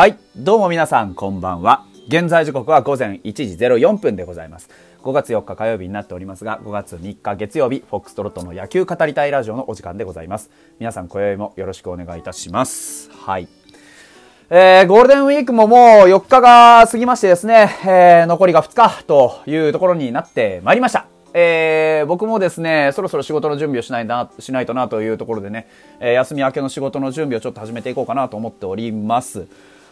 はい。どうも皆さん、こんばんは。現在時刻は午前1時04分でございます。5月4日火曜日になっておりますが、5月3日月曜日、フォックストロットの野球語りたいラジオのお時間でございます。皆さん、今宵もよろしくお願いいたします。はい。えー、ゴールデンウィークももう4日が過ぎましてですね、えー、残りが2日というところになってまいりました。えー、僕もですね、そろそろ仕事の準備をしないな、しないとなというところでね、えー、休み明けの仕事の準備をちょっと始めていこうかなと思っております。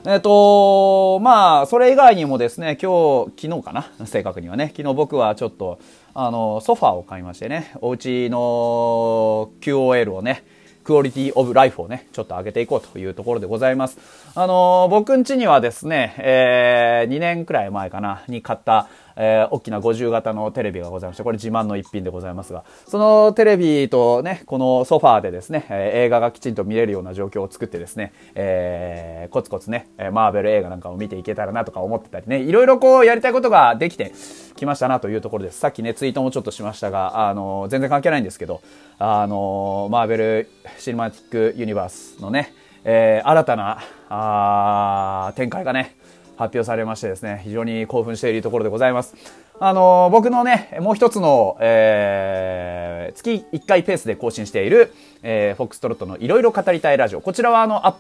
えっ、ー、と、まあ、それ以外にもですね、今日、昨日かな？正確にはね、昨日僕はちょっと、あの、ソファーを買いましてね、お家の QOL をね、クオリティオブライフをね、ちょっと上げていこうというところでございます。あのー、僕ん家にはですね、えー、2年くらい前かな、に買った、えー、大きな50型のテレビがございまして、これ自慢の一品でございますが、そのテレビとね、このソファーでですね、えー、映画がきちんと見れるような状況を作ってですね、えー、コツコツね、マーベル映画なんかを見ていけたらなとか思ってたりね、いろいろこうやりたいことができてきましたなというところです。さっきね、ツイートもちょっとしましたが、あのー、全然関係ないんですけど、あのー、マーベルシネマティックユニバースのね、えー、新たなあ展開がね、発表されましてですね、非常に興奮しているところでございます。あのー、僕のね、もう一つの、えー、月1回ペースで更新している、えー、フォックストロットのいろいろ語りたいラジオ。こちらはあの、アッ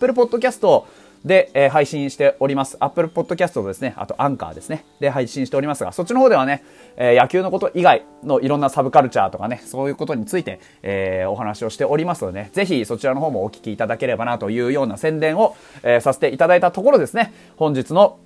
で、えー、配信しております。Apple Podcast ですね、あとアンカーですね、で配信しておりますが、そっちの方ではね、えー、野球のこと以外のいろんなサブカルチャーとかね、そういうことについて、えー、お話をしておりますのでね、ぜひそちらの方もお聞きいただければなというような宣伝を、えー、させていただいたところですね、本日の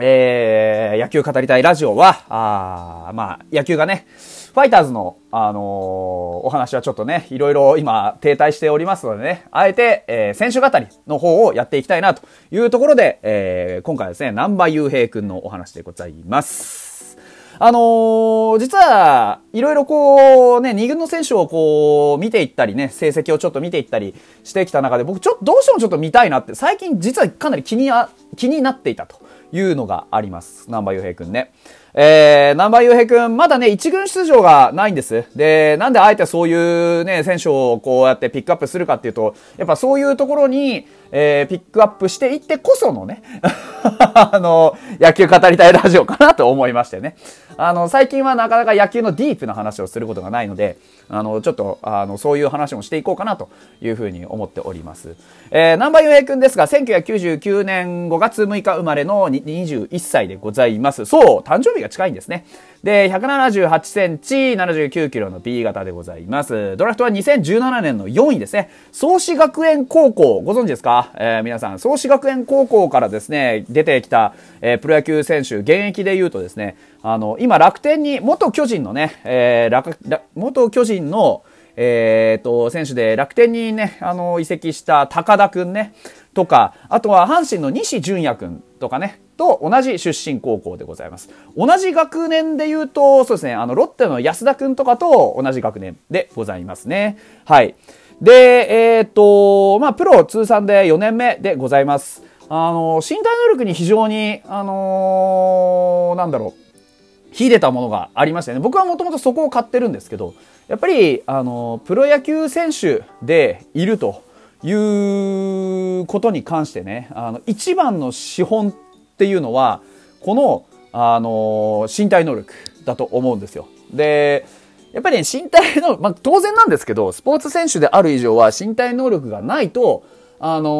えー、野球語りたいラジオは、あまあ、野球がね、ファイターズの、あのー、お話はちょっとね、いろいろ今停滞しておりますのでね、あえて、えー、選手語りの方をやっていきたいなというところで、えー、今回はですね、南波雄平くんのお話でございます。あのー、実は、いろいろこう、ね、二軍の選手をこう、見ていったりね、成績をちょっと見ていったりしてきた中で、僕ちょっと、どうしてもちょっと見たいなって、最近実はかなり気に気になっていたというのがあります。南波雄平くんね。えー、南波雄平くん、まだね、一軍出場がないんです。で、なんであえてそういうね、選手をこうやってピックアップするかっていうと、やっぱそういうところに、えー、ピックアップしていってこそのね、あの、野球語りたいラジオかなと思いましてね。あの、最近はなかなか野球のディープな話をすることがないので、あの、ちょっと、あの、そういう話もしていこうかなというふうに思っております。えー、南波雄平くんですが、1999年5月6日生まれの21歳でございます。そう、誕生日が近いんですね。で、178センチ、79キロの B 型でございます。ドラフトは2017年の4位ですね。創志学園高校、ご存知ですか？えー、皆さん、創志学園高校からですね、出てきた、えー、プロ野球選手、現役で言うとですね、あの、今楽天に、元巨人のね、えー、元巨人の、えー、と、選手で楽天にね、あの、移籍した高田くんね、とか、あとは阪神の西純也くんとかね、と同じ出身高校でございます。同じ学年で言うと、そうですね、あの、ロッテの安田くんとかと同じ学年でございますね。はい。で、えっ、ー、と、まあ、プロ通算で4年目でございます。あの、身体能力に非常に、あのー、なんだろう、秀でたものがありましたね。僕はもともとそこを買ってるんですけど、やっぱり、あの、プロ野球選手でいるということに関してね、あの、一番の資本っていうのは、この、あの、身体能力だと思うんですよ。で、やっぱりね、身体の、まあ、当然なんですけど、スポーツ選手である以上は身体能力がないと、あのー、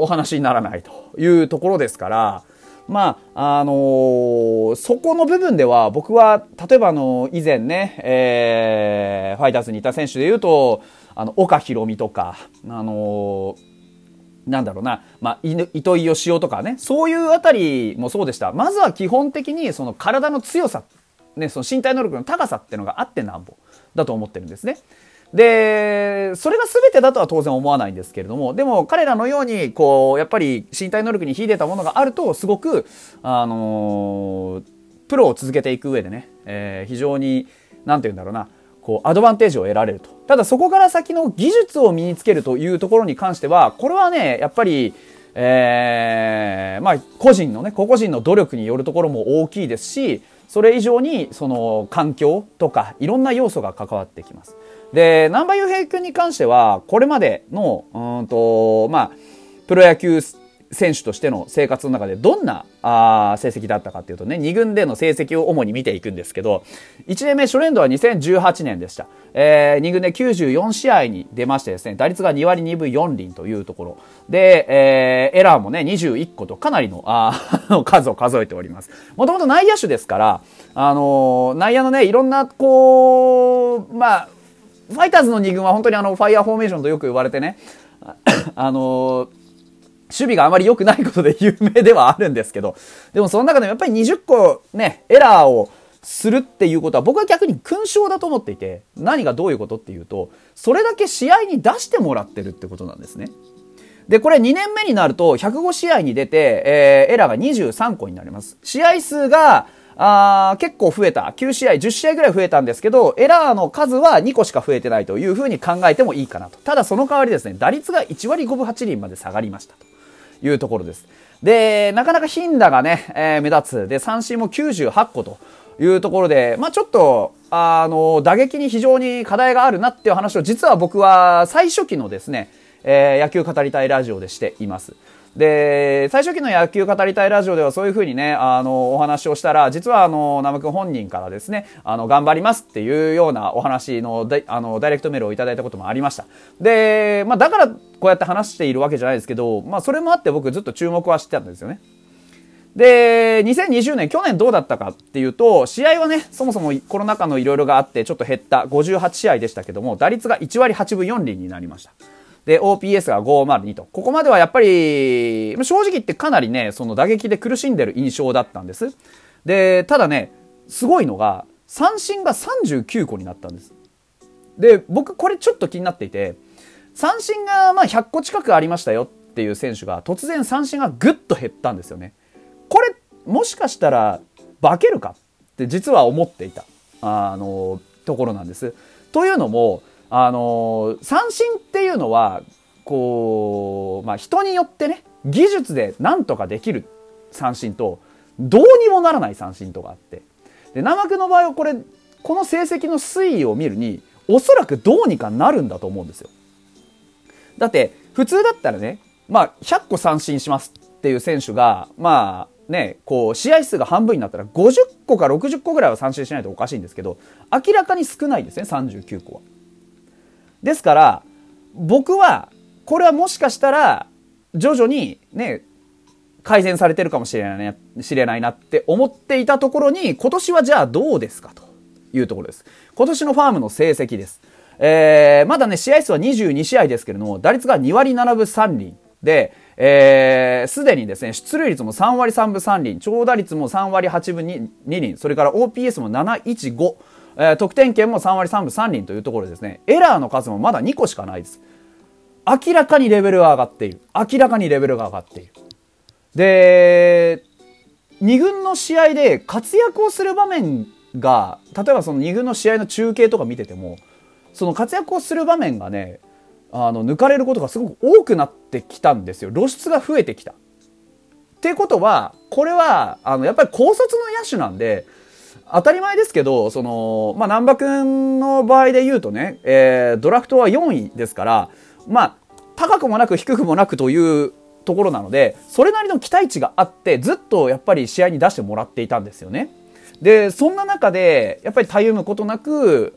お話にならないというところですから、まあ、あのー、そこの部分では僕は、例えばあの、以前ね、えー、ファイターズにいた選手で言うと、あの、岡博美とか、あのーなんだろうな、まあ、糸井義雄とかね、そういうあたりもそうでした。まずは基本的にその体の強さ、ね、その身体能力の高さっていうのがあってなんぼだと思ってるんですね。で、それが全てだとは当然思わないんですけれども、でも彼らのように、こう、やっぱり身体能力に秀でたものがあると、すごく、あのー、プロを続けていく上でね、えー、非常に、なんて言うんだろうな、こう、アドバンテージを得られると。ただそこから先の技術を身につけるというところに関しては、これはね、やっぱり、えー、まあ、個人のね、個々人の努力によるところも大きいですし、それ以上に、その、環境とか、いろんな要素が関わってきます。で、南波雄平君に関しては、これまでの、うんと、まあ、プロ野球選手としての生活の中でどんなあ成績だったかっていうとね、2軍での成績を主に見ていくんですけど、1年目初年度は2018年でした。えー、2軍で94試合に出ましてですね、打率が2割2分4厘というところ。で、えー、エラーもね、21個とかなりのあ 数を数えております。もともと内野手ですから、あのー、内野のね、いろんな、こう、まあ、ファイターズの2軍は本当にあの、ファイヤーフォーメーションとよく言われてね、あのー守備があまり良くないことで有名ではあるんですけど、でもその中でもやっぱり20個ね、エラーをするっていうことは僕は逆に勲章だと思っていて、何がどういうことっていうと、それだけ試合に出してもらってるってことなんですね。で、これ2年目になると105試合に出て、えー、エラーが23個になります。試合数が、あ結構増えた。9試合、10試合ぐらい増えたんですけど、エラーの数は2個しか増えてないというふうに考えてもいいかなと。ただその代わりですね、打率が1割5分8厘まで下がりましたと。いうところです。で、なかなか頻打がね、えー、目立つ。で、三振も98個というところで、まあちょっと、あの、打撃に非常に課題があるなっていう話を実は僕は最初期のですね、えー、野球語りたいラジオでしています。で、最初期の野球語りたいラジオではそういうふうにね、あの、お話をしたら、実はあの、ナム君本人からですね、あの、頑張りますっていうようなお話の、あの、ダイレクトメールをいただいたこともありました。で、まあ、だからこうやって話しているわけじゃないですけど、まあ、それもあって僕ずっと注目はしてたんですよね。で、2020年、去年どうだったかっていうと、試合はね、そもそもコロナ禍のいろいろがあって、ちょっと減った58試合でしたけども、打率が1割8分4厘になりました。で、OPS が502と。ここまではやっぱり、正直言ってかなりね、その打撃で苦しんでる印象だったんです。で、ただね、すごいのが、三振が39個になったんです。で、僕これちょっと気になっていて、三振がまあ100個近くありましたよっていう選手が突然三振がぐっと減ったんですよね。これ、もしかしたら化けるかって実は思っていた、あの、ところなんです。というのも、あの三振っていうのはこう、まあ、人によってね技術で何とかできる三振とどうにもならない三振とかあってで生くの場合はこれこの成績の推移を見るにおそらくどうにかなるんだと思うんですよだって普通だったらねまあ100個三振しますっていう選手がまあね、こう、試合数が半分になったら50個か60個ぐらいは三振しないとおかしいんですけど、明らかに少ないですね、39個は。ですから、僕は、これはもしかしたら、徐々にね、改善されてるかもしれない、ね、知れないなって思っていたところに、今年はじゃあどうですかというところです。今年のファームの成績です。えー、まだね、試合数は22試合ですけれども、打率が2割7分3厘で、えー、すでにですね、出塁率も3割3分3厘、長打率も3割8分 2, 2厘、それから OPS も715、えー、得点圏も3割3分3厘というところですね、エラーの数もまだ2個しかないです。明らかにレベルが上がっている。明らかにレベルが上がっている。で、2軍の試合で活躍をする場面が、例えばその2軍の試合の中継とか見てても、その活躍をする場面がね、あの、抜かれることがすごく多くなってきたんですよ。露出が増えてきた。ってことは、これは、あの、やっぱり高卒の野手なんで、当たり前ですけど、その、まあ、南波くんの場合で言うとね、えー、ドラフトは4位ですから、まあ、高くもなく低くもなくというところなので、それなりの期待値があって、ずっとやっぱり試合に出してもらっていたんですよね。で、そんな中で、やっぱりたゆむことなく、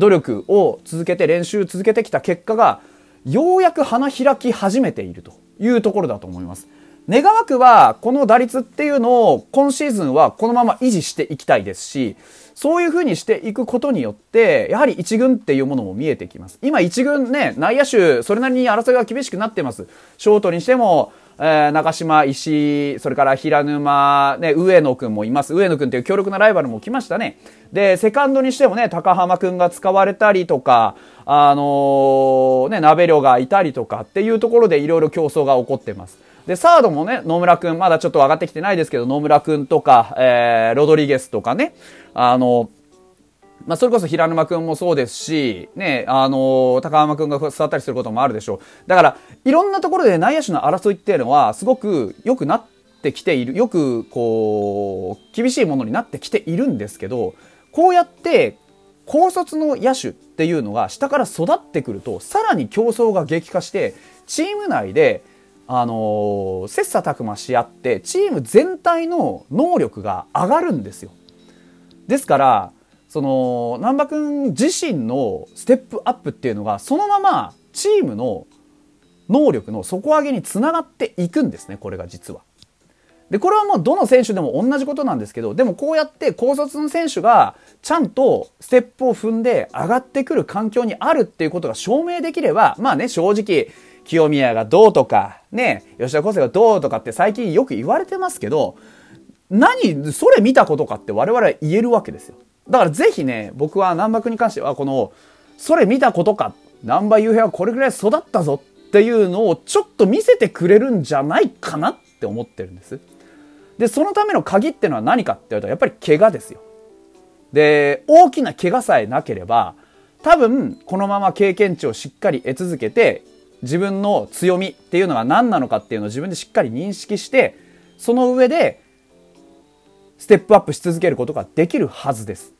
努力を続けて練習続けてきた結果が、ようやく花開き始めているというところだと思います。願わくは、この打率っていうのを今シーズンはこのまま維持していきたいですし、そういう風にしていくことによって、やはり一軍っていうものも見えてきます。今一軍ね、内野手、それなりに争いが厳しくなってます。ショートにしても、えー、中島、石井、それから平沼、ね、上野くんもいます。上野くんっていう強力なライバルも来ましたね。で、セカンドにしてもね、高浜くんが使われたりとか、あのー、ね、鍋量がいたりとかっていうところでいろいろ競争が起こってます。で、サードもね、野村くん、まだちょっと上がってきてないですけど、野村くんとか、えー、ロドリゲスとかね、あの、まあ、それこそ平沼くんもそうですし、ね、あの、高浜くんが座ったりすることもあるでしょう。だから、いろんなところで内野手の争いっていうのは、すごく良くなってきている、よく、こう、厳しいものになってきているんですけど、こうやって、高卒の野手っていうのが下から育ってくると、さらに競争が激化して、チーム内で、あの、切磋琢磨し合って、チーム全体の能力が上がるんですよ。ですから、その、南波くん自身のステップアップっていうのが、そのままチームの能力の底上げにつながっていくんですね、これが実は。で、これはもうどの選手でも同じことなんですけど、でもこうやって高卒の選手がちゃんとステップを踏んで上がってくる環境にあるっていうことが証明できれば、まあね、正直、清宮がどうとか、ね、吉田康生がどうとかって最近よく言われてますけど、何、それ見たことかって我々は言えるわけですよ。だからぜひね、僕は南幕に関してはこの、それ見たことか、南波雄平はこれぐらい育ったぞっていうのをちょっと見せてくれるんじゃないかなって思ってるんです。で、そのための鍵ってのは何かって言われたらやっぱり怪我ですよ。で、大きな怪我さえなければ、多分このまま経験値をしっかり得続けて、自分の強みっていうのが何なのかっていうのを自分でしっかり認識して、その上で、ステップアップし続けることができるはずです。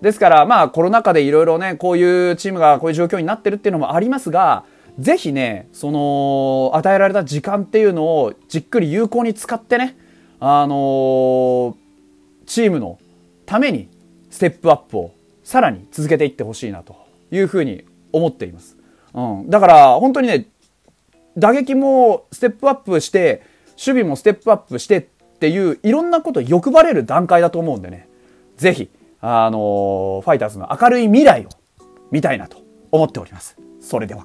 ですから、まあコロナ禍でいろいろね、こういうチームがこういう状況になってるっていうのもありますが、ぜひね、その、与えられた時間っていうのをじっくり有効に使ってね、あのー、チームのためにステップアップをさらに続けていってほしいなというふうに思っています。うん。だから本当にね、打撃もステップアップして、守備もステップアップしてっていういろんなこと欲張れる段階だと思うんでね、ぜひ、あの、ファイターズの明るい未来を見たいなと思っております。それでは。